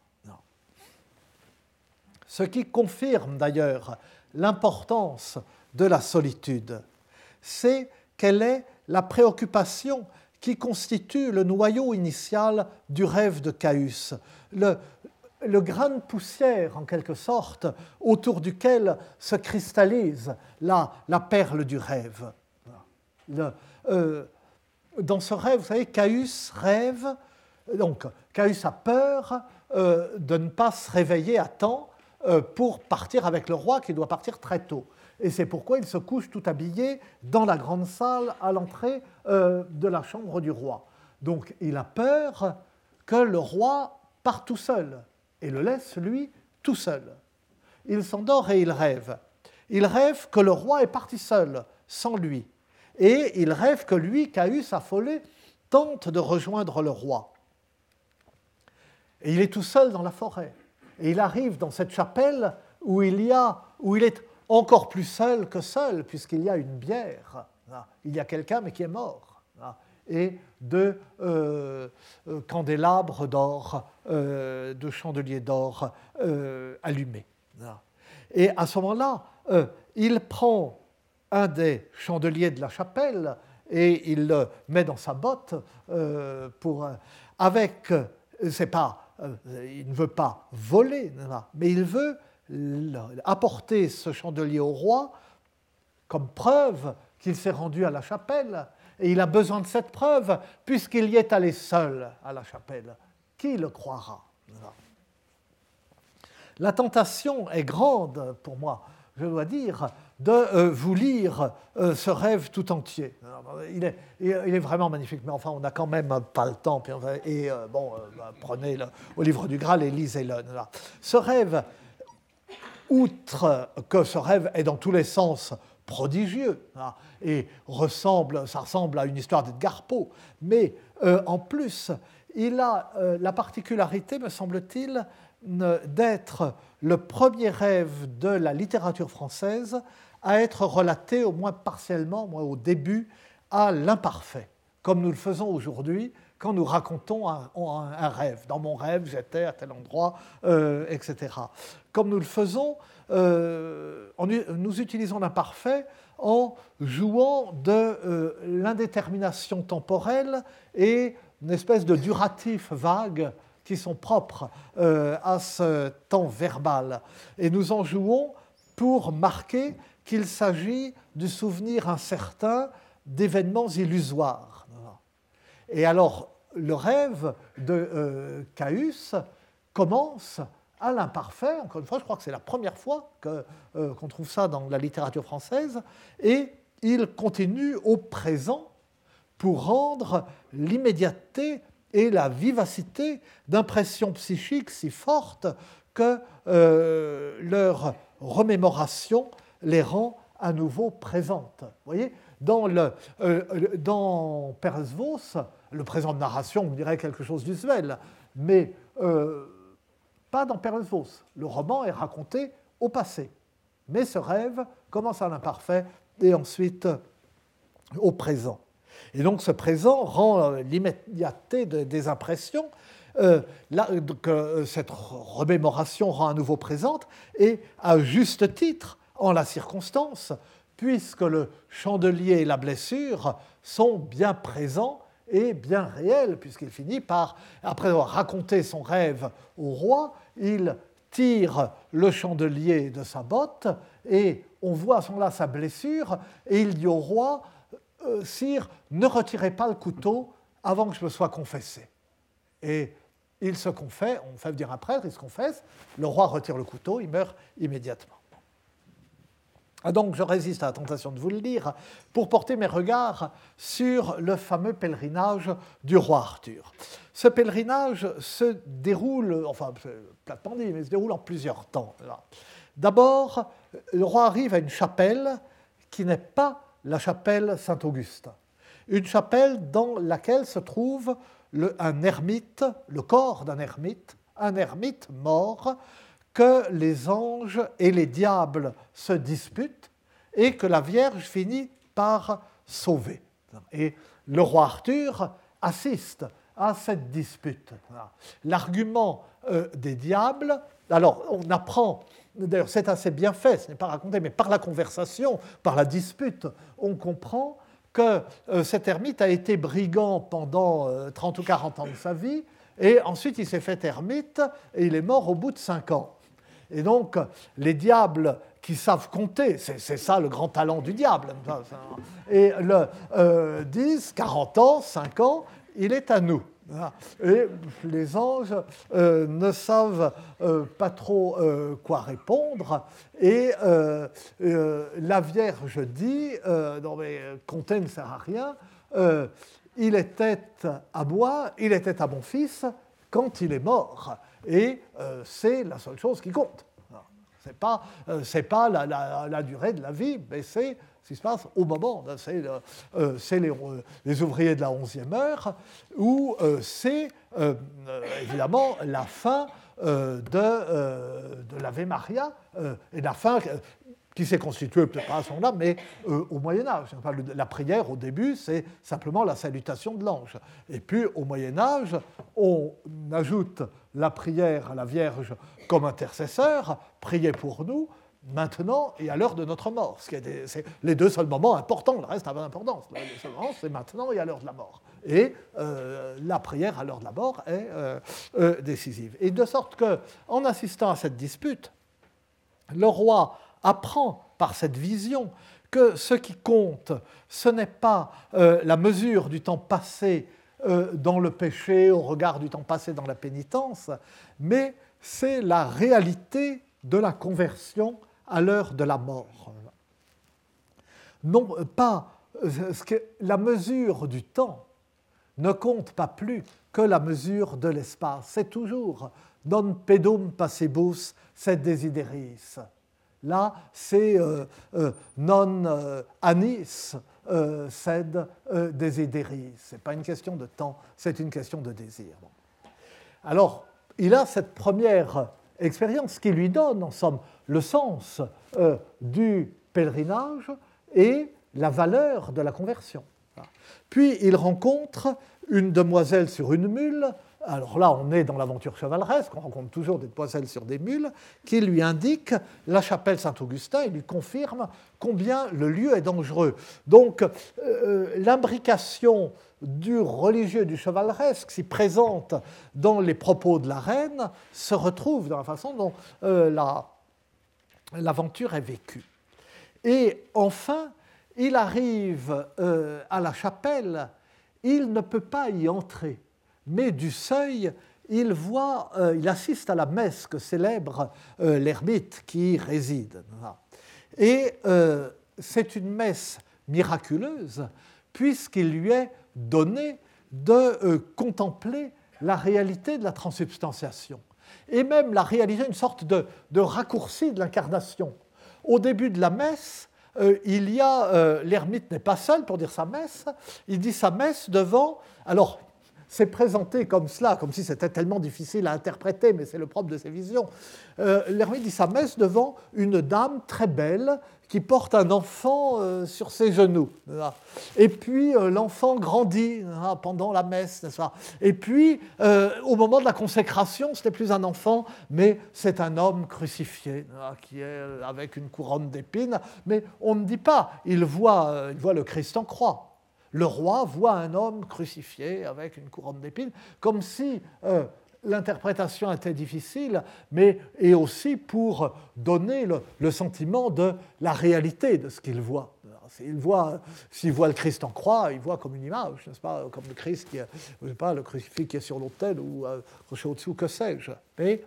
Ce qui confirme d'ailleurs l'importance de la solitude, c'est quelle est la préoccupation qui constitue le noyau initial du rêve de Caius, le, grain de poussière, en quelque sorte, autour duquel se cristallise la, la perle du rêve. Euh, dans ce rêve, vous savez, Caius rêve, donc Caius a peur euh, de ne pas se réveiller à temps euh, pour partir avec le roi qui doit partir très tôt. Et c'est pourquoi il se couche tout habillé dans la grande salle à l'entrée de la chambre du roi. Donc il a peur que le roi parte tout seul et le laisse, lui, tout seul. Il s'endort et il rêve. Il rêve que le roi est parti seul, sans lui. Et il rêve que lui, Caius affolé, tente de rejoindre le roi. Et il est tout seul dans la forêt. Et il arrive dans cette chapelle où il, y a, où il est encore plus seul que seul, puisqu'il y a une bière. Il y a quelqu'un, mais qui est mort et de euh, euh, candélabres d'or, euh, de chandeliers d'or allumés. Et à ce moment-là, il prend un des chandeliers de la chapelle et il le met dans sa botte pour, avec, c'est pas, il ne veut pas voler, mais il veut apporter ce chandelier au roi comme preuve qu'il s'est rendu à la chapelle et il a besoin de cette preuve puisqu'il y est allé seul à la chapelle. Qui le croira? La tentation est grande pour moi, je dois dire, de euh, vous lire euh, ce rêve tout entier. Il est, vraiment magnifique, mais enfin, on n'a quand même pas le temps. et euh, bon, bah, prenez le, au livre du Graal et lisez-le. Ce rêve, outre que ce rêve est dans tous les sens prodigieux hein, et ressemble, ça ressemble à une histoire d'Edgar Poe. Mais euh, en plus, il a euh, la particularité, me semble-t-il, d'être le premier rêve de la littérature française à être relaté, au moins partiellement, moi, au début, à l'imparfait, comme nous le faisons aujourd'hui quand nous racontons un, rêve. Dans mon rêve, j'étais à tel endroit, euh, etc. Comme nous le faisons euh, nous utilisons l'imparfait en jouant de euh, l'indétermination temporelle et une espèce de duratif vague qui sont propres à ce temps verbal. Et nous en jouons pour marquer qu'il s'agit du souvenir incertain d'événements illusoires. Et alors, le rêve de Caius commence à l'imparfait. Encore une fois, je crois que c'est la première fois qu'on trouve ça dans la littérature française. Et il continue au présent pour rendre l'immédiateté et la vivacité d'impressions psychiques si fortes que euh, leur remémoration les rend à nouveau présentes. Vous voyez, dans, le, euh, le présent de narration, on dirait quelque chose d'usuel, mais euh, pas dans Perezvos. Le roman est raconté au passé. Mais ce rêve commence à l'imparfait et ensuite au présent. Et donc ce présent rend l'immédiateté des impressions, euh, euh, cette remémoration rend à nouveau présente, et à juste titre, en la circonstance, puisque le chandelier et la blessure sont bien présents et bien réels, puisqu'il finit par, après avoir raconté son rêve au roi, il tire le chandelier de sa botte et on voit à ce moment-là sa blessure et il dit au roi euh, Sire, ne retirez pas le couteau avant que je me sois confessé. Et il se confesse, on fait dire un prêtre, il se confesse, le roi retire le couteau, il meurt immédiatement. Ah, donc je résiste à la tentation de vous le dire pour porter mes regards sur le fameux pèlerinage du roi Arthur. Ce pèlerinage se déroule, enfin platement dit, mais se déroule en plusieurs temps. D'abord, le roi arrive à une chapelle qui n'est pas la chapelle Saint-Augustin, une chapelle dans laquelle se trouve un ermite, le corps d'un ermite, un ermite mort que les anges et les diables se disputent et que la Vierge finit par sauver. Et le roi Arthur assiste à cette dispute. L'argument euh, des diables, alors on apprend, d'ailleurs c'est assez bien fait, ce n'est pas raconté, mais par la conversation, par la dispute, on comprend que euh, cet ermite a été brigand pendant 30 euh, ou 40 ans de sa vie, et ensuite il s'est fait ermite, et il est mort au bout de 5 ans. Et donc, les diables qui savent compter, c'est ça le grand talent du diable, et le, euh, disent 40 ans, 5 ans, il est à nous. Et les anges euh, ne savent euh, pas trop quoi répondre. Et la Vierge dit, non mais compter ne sert à rien, il était à moi, il était à mon fils quand il est mort et euh, c'est la seule chose qui compte. Ce n'est pas, euh, pas la, durée de la vie, mais c'est ce qui se passe au moment. C'est euh, les, les, ouvriers de la 11e heure, ou c'est évidemment la fin de, de l'Ave Maria, et la fin qui s'est constituée peut-être pas à ce moment-là, mais au Moyen Âge. La prière, au début, c'est simplement la salutation de l'ange. Et puis, au Moyen Âge, on ajoute la prière à la Vierge comme intercesseur, priez pour nous, maintenant et à l'heure de notre mort. C'est les deux seuls moments importants, le reste n'a pas d'importance. c'est maintenant et à l'heure de la mort. Et euh, la prière à l'heure de la mort est euh, euh, décisive. Et de sorte que, en assistant à cette dispute, le roi apprend par cette vision que ce qui compte, ce n'est pas la mesure du temps passé dans le péché au regard du temps passé dans la pénitence, mais c'est la réalité de la conversion à l'heure de la mort. Non pas euh, la mesure du temps ne compte pas plus que la mesure de l'espace. C'est toujours non pedum passibus sed desideris. Là, c'est euh, non anis euh, cède euh, desideris. Ce n'est pas une question de temps, c'est une question de désir. Alors, il a cette première expérience qui lui donne, en somme, le sens euh, du pèlerinage et la valeur de la conversion. Puis il rencontre une demoiselle sur une mule alors là, on est dans l'aventure chevaleresque, on rencontre toujours des demoiselles sur des mules, qui lui indiquent la chapelle Saint-Augustin et lui confirme combien le lieu est dangereux. Donc, euh, l'imbrication du religieux du chevaleresque, si présente dans les propos de la reine, se retrouve dans la façon dont euh, l'aventure est vécue. Et enfin, il arrive euh, à la chapelle il ne peut pas y entrer. Mais du seuil, il, voit, euh, il assiste à la messe que célèbre euh, l'ermite qui y réside. Et euh, c'est une messe miraculeuse, puisqu'il lui est donné de contempler la réalité de la transubstantiation, et même la réaliser une sorte de, de raccourci de l'incarnation. Au début de la messe, il y a, l'ermite n'est pas seul pour dire sa messe, il dit sa messe devant, alors c'est présenté comme cela, comme si c'était tellement difficile à interpréter, mais c'est le propre de ces visions. Euh, L'ermite dit sa messe devant une dame très belle qui porte un enfant euh, sur ses genoux. Et puis euh, l'enfant grandit pendant la messe, n'est-ce pas? Et puis au moment de la consécration, ce n'est plus un enfant, mais c'est un homme crucifié qui est avec une couronne d'épines. Mais on ne dit pas, il voit, il voit le Christ en croix. Le roi voit un homme crucifié avec une couronne d'épines, comme si euh, l'interprétation était difficile, mais et aussi pour donner le, sentiment de la réalité de ce qu'il voit. S'il voit, le Christ en croix, il voit comme une image, pas, comme le Christ qui est, pas, le crucifix qui est sur l'autel ou euh, au-dessous, que sais-je. Mais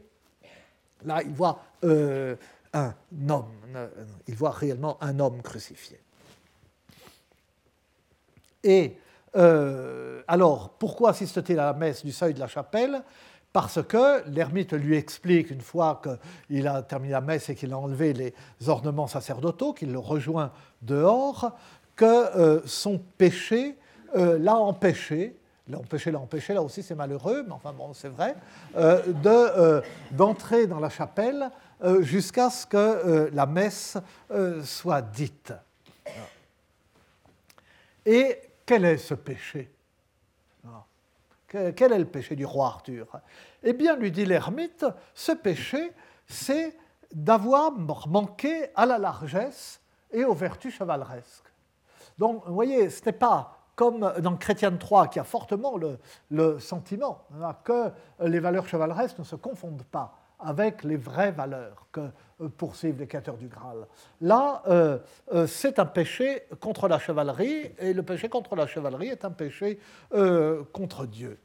là, il voit euh, un homme, il voit réellement un homme crucifié. Et euh, alors, pourquoi assiste-t-il à la messe du seuil de la chapelle? Parce que l'ermite lui explique, une fois qu'il a terminé la messe et qu'il a enlevé les ornements sacerdotaux, qu'il le rejoint dehors, que euh, son péché euh, l'a empêché l'empêcher, l'a empêché, là aussi c'est malheureux, mais enfin bon, c'est vrai, d'entrer dans la chapelle jusqu'à ce que la messe soit dite. Et quel est ce péché. Quel est le péché du roi Arthur? Eh bien, lui dit l'ermite, ce péché, c'est d'avoir manqué à la largesse et aux vertus chevaleresques. Donc, vous voyez, ce n'est pas comme dans Chrétien III, qui a fortement le, le sentiment hein, que les valeurs chevaleresques ne se confondent pas avec les vraies valeurs que euh, poursuivent les quêteurs du Graal. Là, euh, euh, c'est un péché contre la chevalerie, et le péché contre la chevalerie est un péché contre Dieu.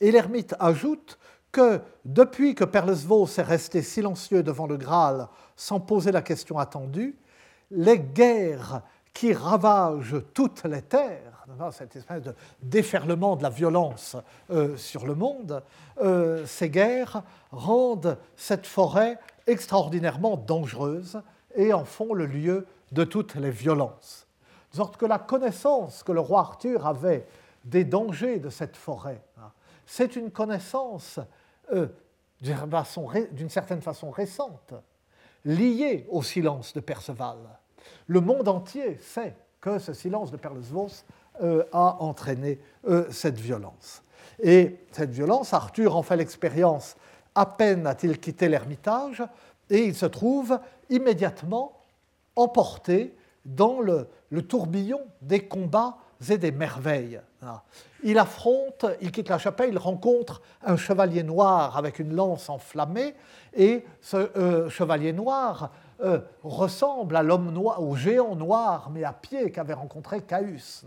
Et l'ermite ajoute que depuis que Perlesvaux est resté silencieux devant le Graal sans poser la question attendue, les guerres qui ravagent toutes les terres cette espèce de déferlement de la violence euh, sur le monde, euh, ces guerres rendent cette forêt extraordinairement dangereuse et en font le lieu de toutes les violences. De sorte que la connaissance que le roi Arthur avait des dangers de cette forêt, hein, c'est une connaissance euh, d'une certaine façon récente, liée au silence de Perceval. Le monde entier sait que ce silence de Perlesvos a entraîné euh, cette violence. Et cette violence, Arthur en fait l'expérience à peine a-t-il quitté l'ermitage, et il se trouve immédiatement emporté dans le, tourbillon des combats et des merveilles. Il affronte, il quitte la chapelle, il rencontre un chevalier noir avec une lance enflammée, et ce euh, chevalier noir ressemble à l'homme noir, au géant noir, mais à pied qu'avait rencontré Caius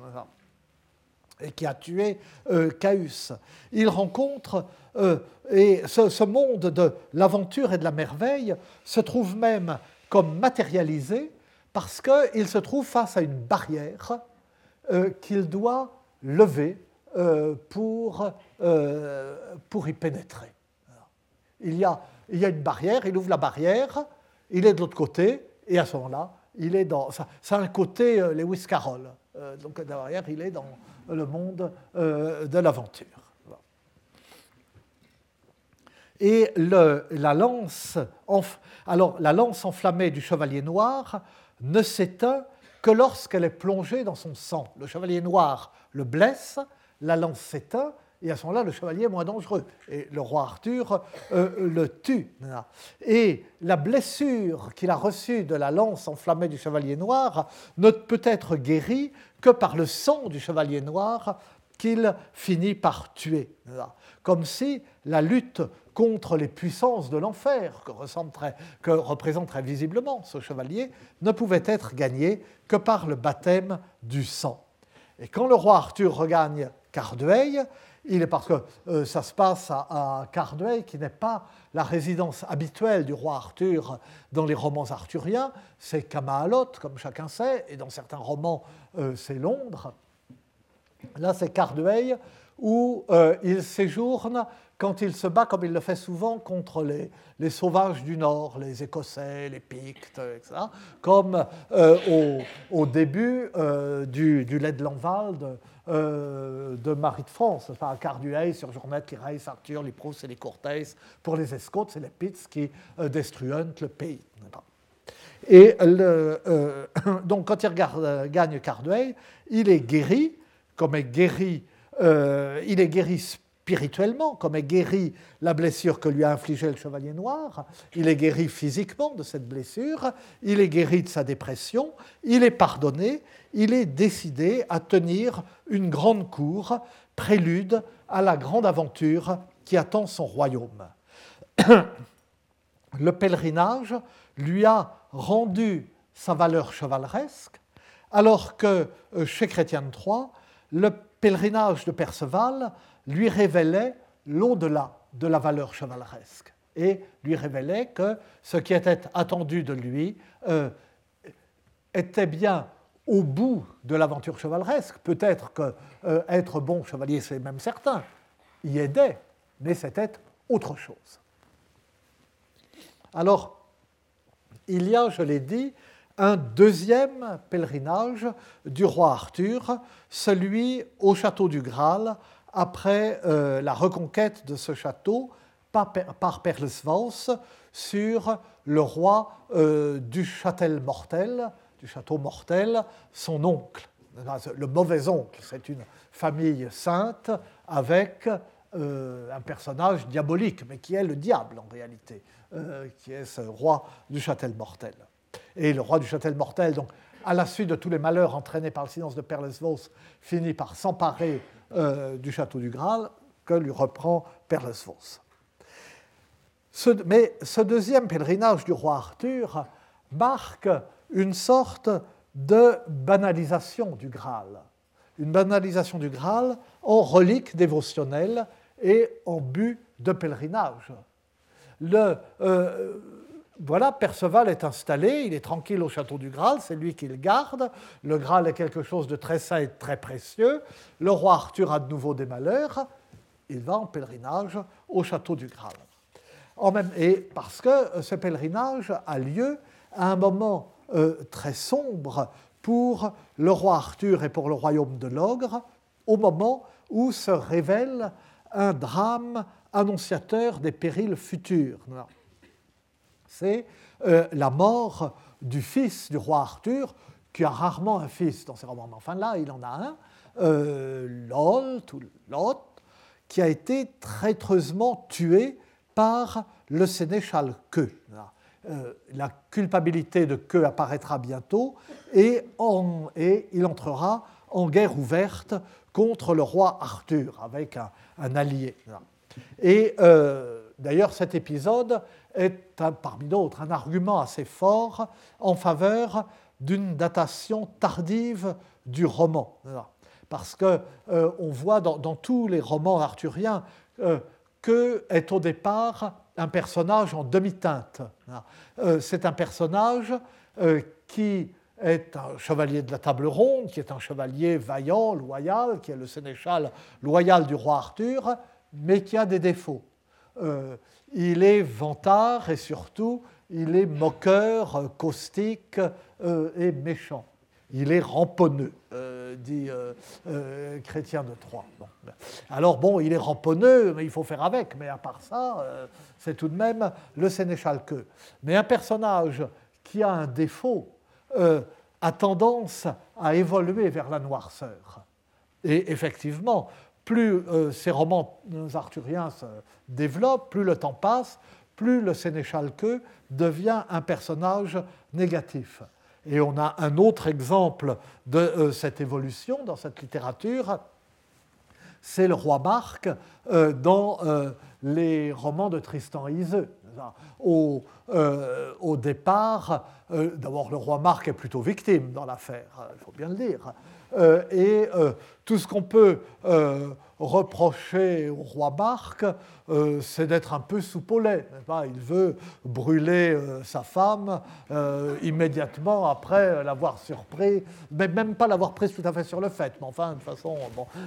et qui a tué euh, Caius. Il rencontre, euh, et ce, monde de l'aventure et de la merveille se trouve même comme matérialisé parce qu'il se trouve face à une barrière euh, qu'il doit lever pour, pour y pénétrer. Il y, a, il y a une barrière, il ouvre la barrière, il est de l'autre côté, et à ce moment-là, il est dans. Ça, un côté Lewis Carroll. Donc derrière, il est dans, le monde euh, de l'aventure. Et la lance enflammée du chevalier noir ne s'éteint que lorsqu'elle est plongée dans son sang. Le chevalier noir le blesse, la lance s'éteint, et à ce moment-là, le chevalier est moins dangereux. Et le roi Arthur euh, le tue. Et la blessure qu'il a reçue de la lance enflammée du chevalier noir ne peut être guérie que par le sang du chevalier noir qu'il finit par tuer. Comme si la lutte contre les puissances de l'enfer, que, que, représente très visiblement ce chevalier, ne pouvait être gagnée que par le baptême du sang. Et quand le roi Arthur regagne Cardueil, il est parce que euh, ça se passe à, à qui n'est pas la résidence habituelle du roi Arthur dans les romans arthuriens, c'est Camalot, comme chacun sait, et dans certains romans, euh, c'est Londres. Là, c'est Cardueil, où euh, il séjourne quand il se bat, comme il le fait souvent, contre les, sauvages du Nord, les Écossais, les Pictes, etc., comme euh, au, début euh, du, du Lanval euh, de Marie de France, enfin, Cardueil, sur Journette, qui Reis, Arthur, les Prousse et les Cortés. Pour les Escots, c'est les Pits qui destruent le pays. Et donc, quand il gagne Cardueil, il est guéri, comme est guéri, il est guéri spirituellement, comme est guéri la blessure que lui a infligée le Chevalier Noir, il est guéri physiquement de cette blessure, il est guéri de sa dépression, il est pardonné, il est décidé à tenir une grande cour, prélude à la grande aventure qui attend son royaume. Le pèlerinage lui a rendu sa valeur chevaleresque, alors que euh, chez Chrétien III, le pèlerinage de Perceval lui révélait l'au-delà de la valeur chevaleresque et lui révélait que ce qui était attendu de lui euh, était bien au bout de l'aventure chevaleresque. Peut-être que euh, être bon chevalier, c'est même certain, y aidait, mais c'était autre chose. Alors, il y a, je l'ai dit, un deuxième pèlerinage du roi Arthur, celui au château du Graal, après euh, la reconquête de ce château par, par sur le roi euh, du châtel mortel, du château mortel, son oncle, le mauvais oncle. C'est une famille sainte avec euh, un personnage diabolique, mais qui est le diable en réalité, qui est ce roi du châtel mortel. Et le roi du châtel mortel, donc, à la suite de tous les malheurs entraînés par le silence de Perlesvos, finit par s'emparer euh, du château du Graal que lui reprend Perlesvos. mais ce deuxième pèlerinage du roi Arthur marque une sorte de banalisation du Graal, une banalisation du Graal en relique dévotionnelle et en but de pèlerinage. Le, euh, voilà, Perceval est installé, il est tranquille au château du Graal, c'est lui qui le garde. Le Graal est quelque chose de très saint et de très précieux. Le roi Arthur a de nouveau des malheurs, il va en pèlerinage au château du Graal. Et parce que ce pèlerinage a lieu à un moment euh, très sombre pour le roi Arthur et pour le royaume de l'ogre, au moment où se révèle un drame annonciateur des périls futurs c'est euh, la mort du fils du roi Arthur, qui a rarement un fils dans ses romans. Mais enfin là, il en a un, euh, Lot, qui a été traîtreusement tué par le sénéchal Que. Euh, la culpabilité de Que apparaîtra bientôt et, il entrera en guerre ouverte contre le roi Arthur avec un, allié. Et euh, d'ailleurs, cet épisode est, parmi d'autres, un argument assez fort en faveur d'une datation tardive du roman. Parce qu'on euh, voit dans, tous les romans arthuriens euh, que au départ un personnage en demi-teinte. Euh, c'est un personnage qui est un chevalier de la table ronde, qui est un chevalier vaillant, loyal, qui est le sénéchal loyal du roi Arthur, mais qui a des défauts il est vantard et surtout il est moqueur, caustique euh, et méchant. Il est ramponneux, euh, dit euh, Chrétien de Troyes. Ben. Alors bon, il est ramponneux, mais il faut faire avec. Mais à part ça, c'est tout de même le sénéchal que. Mais un personnage qui a un défaut a tendance à évoluer vers la noirceur. Et effectivement, plus euh, ces romans arthuriens se développent, plus le temps passe, plus le sénéchal que devient un personnage négatif. Et on a un autre exemple de euh, cette évolution dans cette littérature, c'est le roi Marc euh, dans les romans de Tristan Iseux. Au, au départ, d'abord le roi Marc est plutôt victime dans l'affaire, il faut bien le dire. Et tout ce qu'on peut reprocher au roi Marc, euh, c'est d'être un peu soupolé. Il veut brûler euh, sa femme euh, immédiatement après l'avoir surpris, mais même pas l'avoir prise tout à fait sur le fait, mais enfin, de toute façon,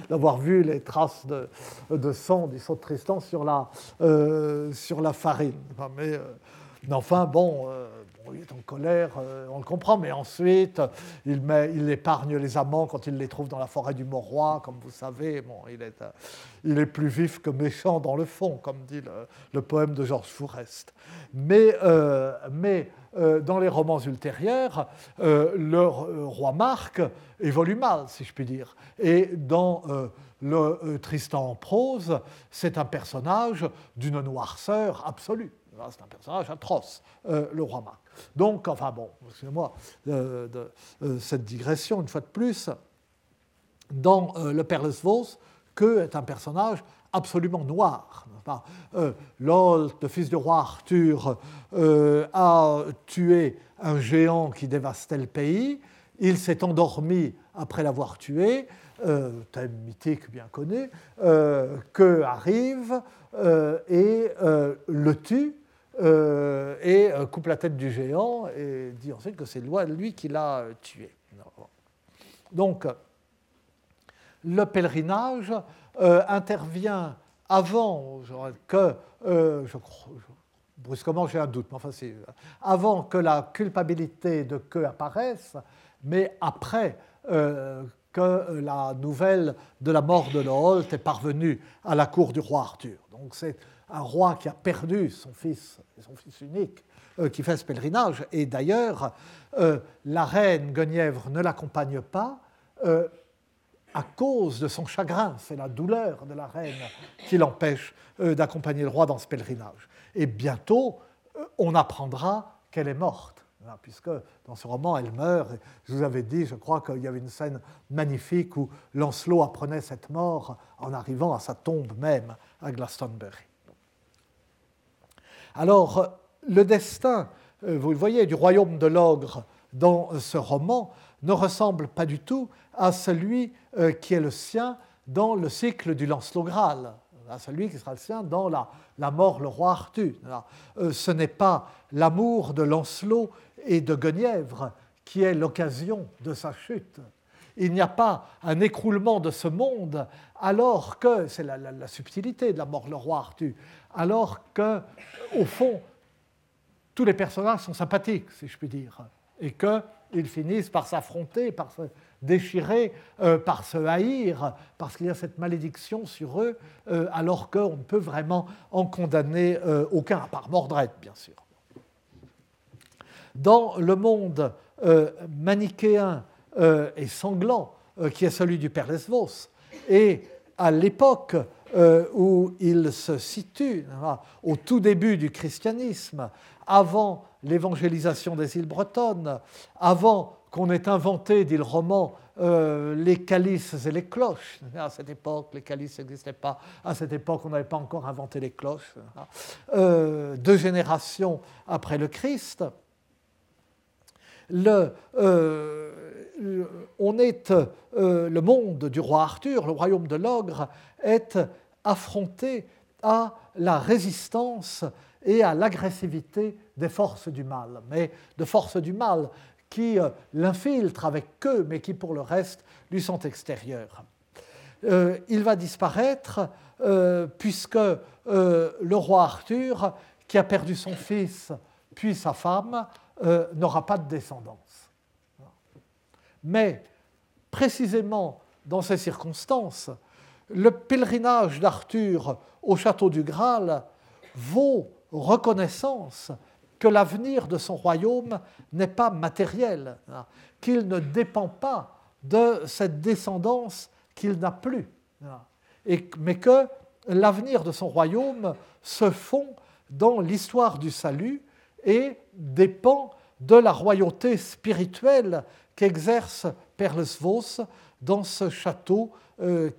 d'avoir vu les traces de, sang du saut de Tristan sur la, farine. mais, enfin, bon il est en colère, euh, on le comprend, mais ensuite, il, épargne les amants quand il les trouve dans la forêt du Morois, comme vous savez. Bon, il, est, euh, plus vif que méchant dans le fond, comme dit le, poème de Georges Fourest. Mais, euh, mais dans les romans ultérieurs, le roi Marc évolue mal, si je puis dire. Et dans le Tristan en prose, c'est un personnage d'une noirceur absolue. C'est un personnage atroce, le roi Marc. Donc, enfin bon, excusez-moi euh, de, euh, cette digression une fois de plus, dans euh, Le Père Lesvos, que est un personnage absolument noir. Euh, le fils du roi Arthur, a tué un géant qui dévastait le pays. Il s'est endormi après l'avoir tué, thème mythique bien connu, que arrive et le tue euh, et euh, coupe la tête du géant et dit ensuite que c'est lui qui l'a euh, tué. Donc, le pèlerinage intervient avant que, brusquement j'ai un doute, mais enfin avant que la culpabilité de Que apparaisse, mais après que la nouvelle de la mort de Loholt est parvenue à la cour du roi Arthur. Donc c'est un roi qui a perdu son fils, son fils unique, euh, qui fait ce pèlerinage. Et d'ailleurs, euh, la reine Guenièvre ne l'accompagne pas euh, à cause de son chagrin. C'est la douleur de la reine qui l'empêche d'accompagner le roi dans ce pèlerinage. Et bientôt, on apprendra qu'elle est morte hein, puisque dans ce roman, elle meurt. Je vous avais dit, je crois qu'il y avait une scène magnifique où Lancelot apprenait cette mort en arrivant à sa tombe même à Glastonbury. Alors, le destin, euh, vous le voyez, du royaume de l'ogre dans ce roman ne ressemble pas du tout à celui euh, qui est le sien dans le cycle du Lancelot Graal, à celui qui sera le sien dans la, mort, le roi Arthur. Euh, ce n'est pas l'amour de Lancelot et de Guenièvre qui est l'occasion de sa chute. Il n'y a pas un écroulement de ce monde alors que, c'est la, subtilité de la mort, le roi Arthur, alors que, au fond, tous les personnages sont sympathiques, si je puis dire, et qu'ils finissent par s'affronter, par se déchirer, euh, par se haïr, parce qu'il y a cette malédiction sur eux, euh, alors qu'on ne peut vraiment en condamner euh, aucun, à part Mordred, bien sûr. Dans le monde manichéen et sanglant, qui est celui du Père Lesvos, et à l'époque euh, où il se situe, hein, au tout début du christianisme, avant l'évangélisation des îles bretonnes, avant qu'on ait inventé, dit le roman, euh, les calices et les cloches. À cette époque, les calices n'existaient pas. À cette époque, on n'avait pas encore inventé les cloches. Hein. Euh, deux générations après le Christ, le, on est, le monde du roi Arthur, le royaume de l'ogre, est affronté à la résistance et à l'agressivité des forces du mal, mais de forces du mal qui euh, l'infiltrent avec eux, mais qui pour le reste lui sont extérieures. Euh, il va disparaître euh, puisque le roi Arthur, qui a perdu son fils puis sa femme, n'aura pas de descendance. Mais précisément dans ces circonstances, le pèlerinage d'Arthur au château du Graal vaut reconnaissance que l'avenir de son royaume n'est pas matériel, hein, qu'il ne dépend pas de cette descendance qu'il n'a plus, hein, mais que l'avenir de son royaume se fond dans l'histoire du salut et dépend de la royauté spirituelle qu'exerce Perlesvos dans ce château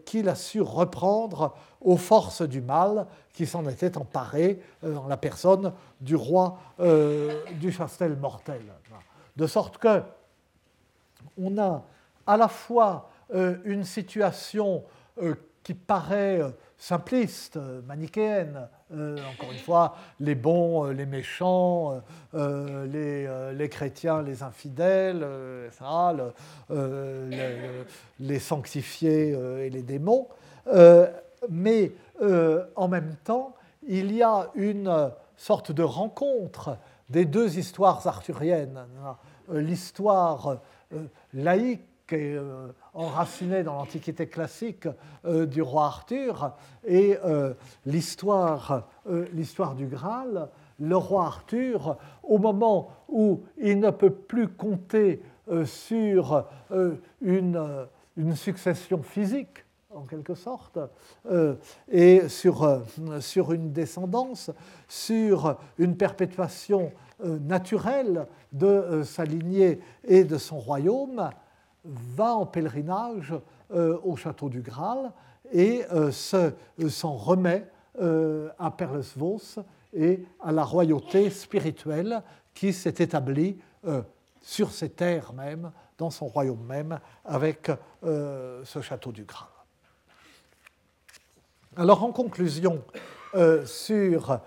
qu'il a su reprendre aux forces du mal qui s'en étaient emparées en la personne du roi du Chastel mortel. De sorte que on a à la fois une situation qui paraît simpliste, manichéenne, euh, encore une fois, les bons, euh, les méchants, euh, les, chrétiens, les infidèles, les sanctifiés et les démons. mais en même temps, il y a une sorte de rencontre des deux histoires arthuriennes. L'histoire laïque enraciné dans l'Antiquité classique euh, du roi Arthur et euh, l'histoire, euh, l'histoire du Graal, le roi Arthur, au moment où il ne peut plus compter sur une, succession physique, en quelque sorte, et sur une descendance, sur une perpétuation naturelle de sa lignée et de son royaume, va en pèlerinage euh, au château du Graal et euh, euh, s'en remet à Perlesvos et à la royauté spirituelle qui s'est établie sur ses terres même, dans son royaume même, avec ce château du Graal. Alors en conclusion sur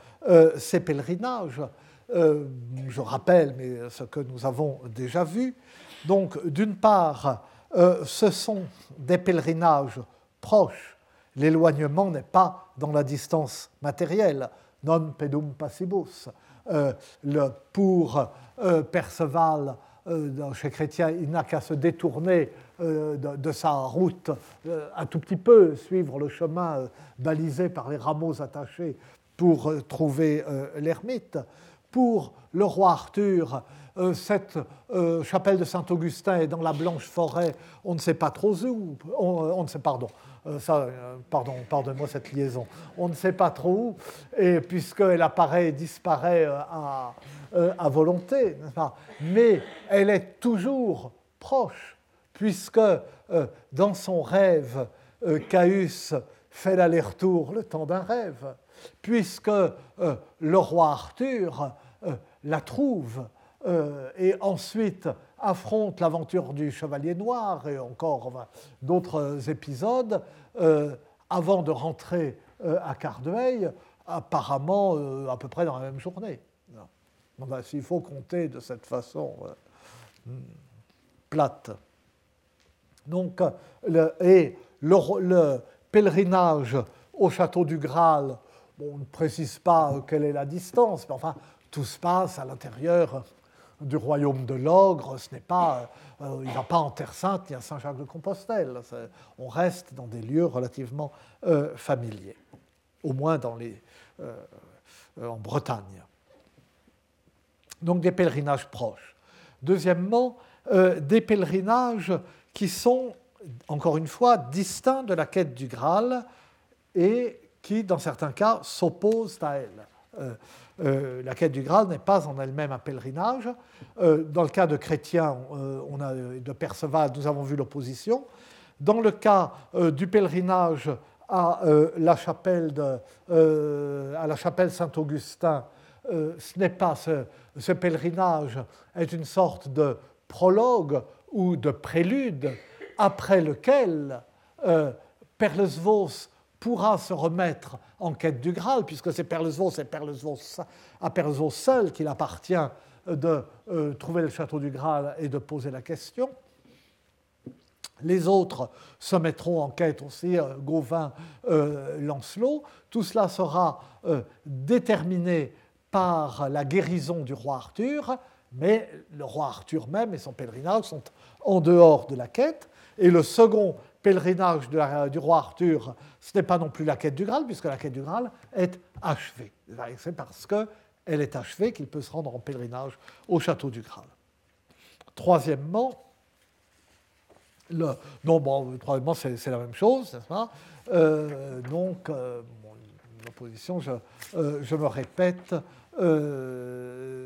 ces pèlerinages, je rappelle ce que nous avons déjà vu, donc, d'une part, euh, ce sont des pèlerinages proches. L'éloignement n'est pas dans la distance matérielle, non pedum passibus. Euh, pour euh, Perceval, chez Chrétien, il n'a qu'à se détourner de, sa route un tout petit peu, suivre le chemin balisé par les rameaux attachés pour trouver l'ermite. Pour le roi Arthur, cette euh, chapelle de Saint-Augustin est dans la Blanche Forêt, on ne sait pas trop où, on, ne sait, pardon, euh, ça, pardon, pardonne-moi cette liaison, on ne sait pas trop où, et puisqu'elle apparaît et disparaît à, à volonté, mais elle est toujours proche, puisque dans son rêve, Caius fait l'aller-retour le temps d'un rêve, puisque le roi Arthur la trouve euh, et ensuite affronte l'aventure du Chevalier Noir et encore d'autres épisodes euh, avant de rentrer euh, à Cardueil, apparemment à peu près dans la même journée. Ben, s'il faut compter de cette façon hmm, plate. Donc, le, et le, pèlerinage au château du Graal, on ne précise pas quelle est la distance, mais enfin, tout se passe à l'intérieur du royaume de l'ogre, ce n'est pas, euh, il ne va pas en Terre Sainte ni à Saint-Jacques-de-Compostelle. On reste dans des lieux relativement euh, familiers, au moins euh, en Bretagne. Donc des pèlerinages proches. Deuxièmement, des pèlerinages qui sont, encore une fois, distincts de la quête du Graal et qui, dans certains cas, s'opposent à elle. Euh, la quête du Graal n'est pas en elle-même un pèlerinage. Euh, dans le cas de Chrétien, euh, de Perceval, nous avons vu l'opposition. Dans le cas du pèlerinage à la chapelle, Saint-Augustin, ce n'est pas ce, ce, pèlerinage est une sorte de prologue ou de prélude après lequel Perlesvos pourra se remettre en quête du Graal, puisque c'est c'est à Perlesvos seul qu'il appartient de euh, trouver le château du Graal et de poser la question. Les autres se mettront en quête aussi, euh, Gauvin, euh, Lancelot. Tout cela sera déterminé par la guérison du roi Arthur, mais le roi Arthur même et son pèlerinage sont en dehors de la quête. Et le second pèlerinage du roi Arthur, ce n'est pas non plus la quête du Graal, puisque la quête du Graal est achevée. C'est parce qu'elle est achevée qu'il peut se rendre en pèlerinage au château du Graal. Troisièmement, le, non, bon, troisièmement, c'est la même chose, n'est-ce pas? Euh, Donc, euh, euh, je, me répète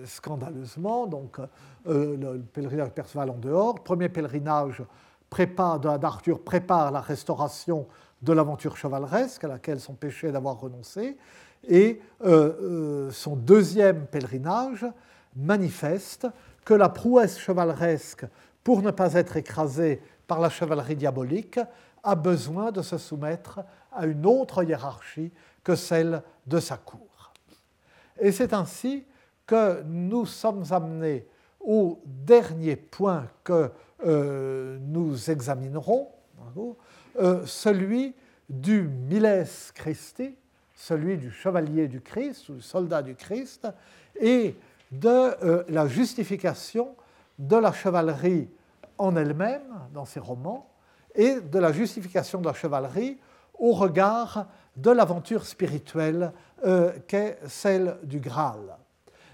scandaleusement. Donc, le pèlerinage Perceval en dehors. Premier pèlerinage prépare, d'Arthur prépare la restauration de l'aventure chevaleresque à laquelle son péché d'avoir renoncé, et euh, euh, son deuxième pèlerinage manifeste que la prouesse chevaleresque, pour ne pas être écrasée par la chevalerie diabolique, a besoin de se soumettre à une autre hiérarchie que celle de sa cour. Et c'est ainsi que nous sommes amenés au dernier point que euh, nous examinerons, euh, celui du Miles Christi, celui du chevalier du Christ ou du soldat du Christ, et de euh, la justification de la chevalerie en elle-même dans ses romans, et de la justification de la chevalerie au regard de l'aventure spirituelle qu'est celle du Graal.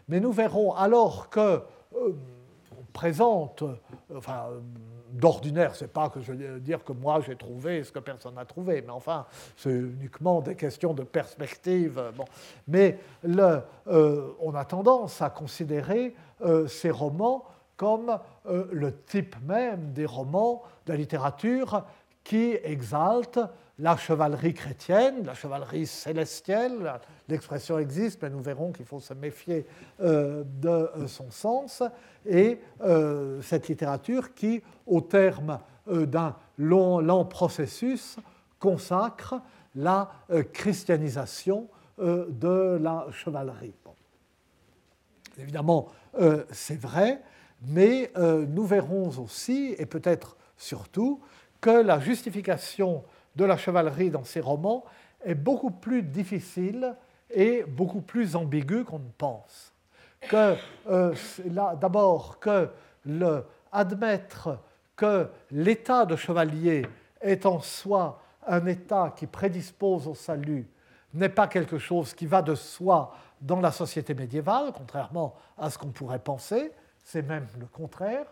Mais nous verrons alors que présente, enfin, d'ordinaire, c'est pas que je veux dire que moi j'ai trouvé ce que personne n'a trouvé, mais enfin, c'est uniquement des questions de perspective. Bon. Mais euh, on a tendance à considérer euh, ces romans comme euh, le type même des romans de la littérature qui exaltent la chevalerie chrétienne, la chevalerie célestielle, l'expression existe, mais nous verrons qu'il faut se méfier euh, de euh, son sens, et euh, cette littérature qui, au terme d'un long, processus, consacre la christianisation de la chevalerie. Évidemment, c'est vrai, mais nous verrons aussi, et peut-être surtout, que la justification de la chevalerie dans ces romans est beaucoup plus difficile et beaucoup plus ambigu qu'on ne pense. Que euh, d'abord que le, admettre que l'état de chevalier est en soi un état qui prédispose au salut n'est pas quelque chose qui va de soi dans la société médiévale, contrairement à ce qu'on pourrait penser, c'est même le contraire,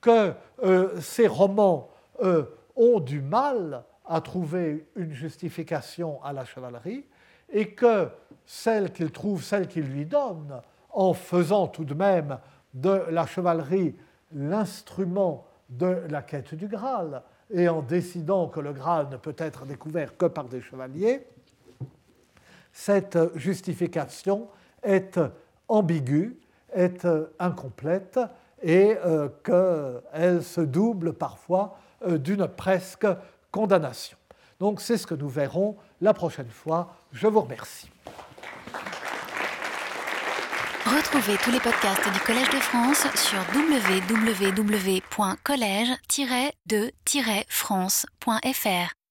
que euh, ces romans euh, ont du mal à trouver une justification à la chevalerie et que celle qu'il trouve, celle qu'il lui donne, en faisant tout de même de la chevalerie l'instrument de la quête du Graal et en décidant que le Graal ne peut être découvert que par des chevaliers, cette justification est ambiguë, est incomplète et euh, qu'elle se double parfois euh, d'une presque condamnation. Donc c'est ce que nous verrons la prochaine fois. Je vous remercie. Retrouvez tous les podcasts du Collège de France sur www.collège-de-france.fr.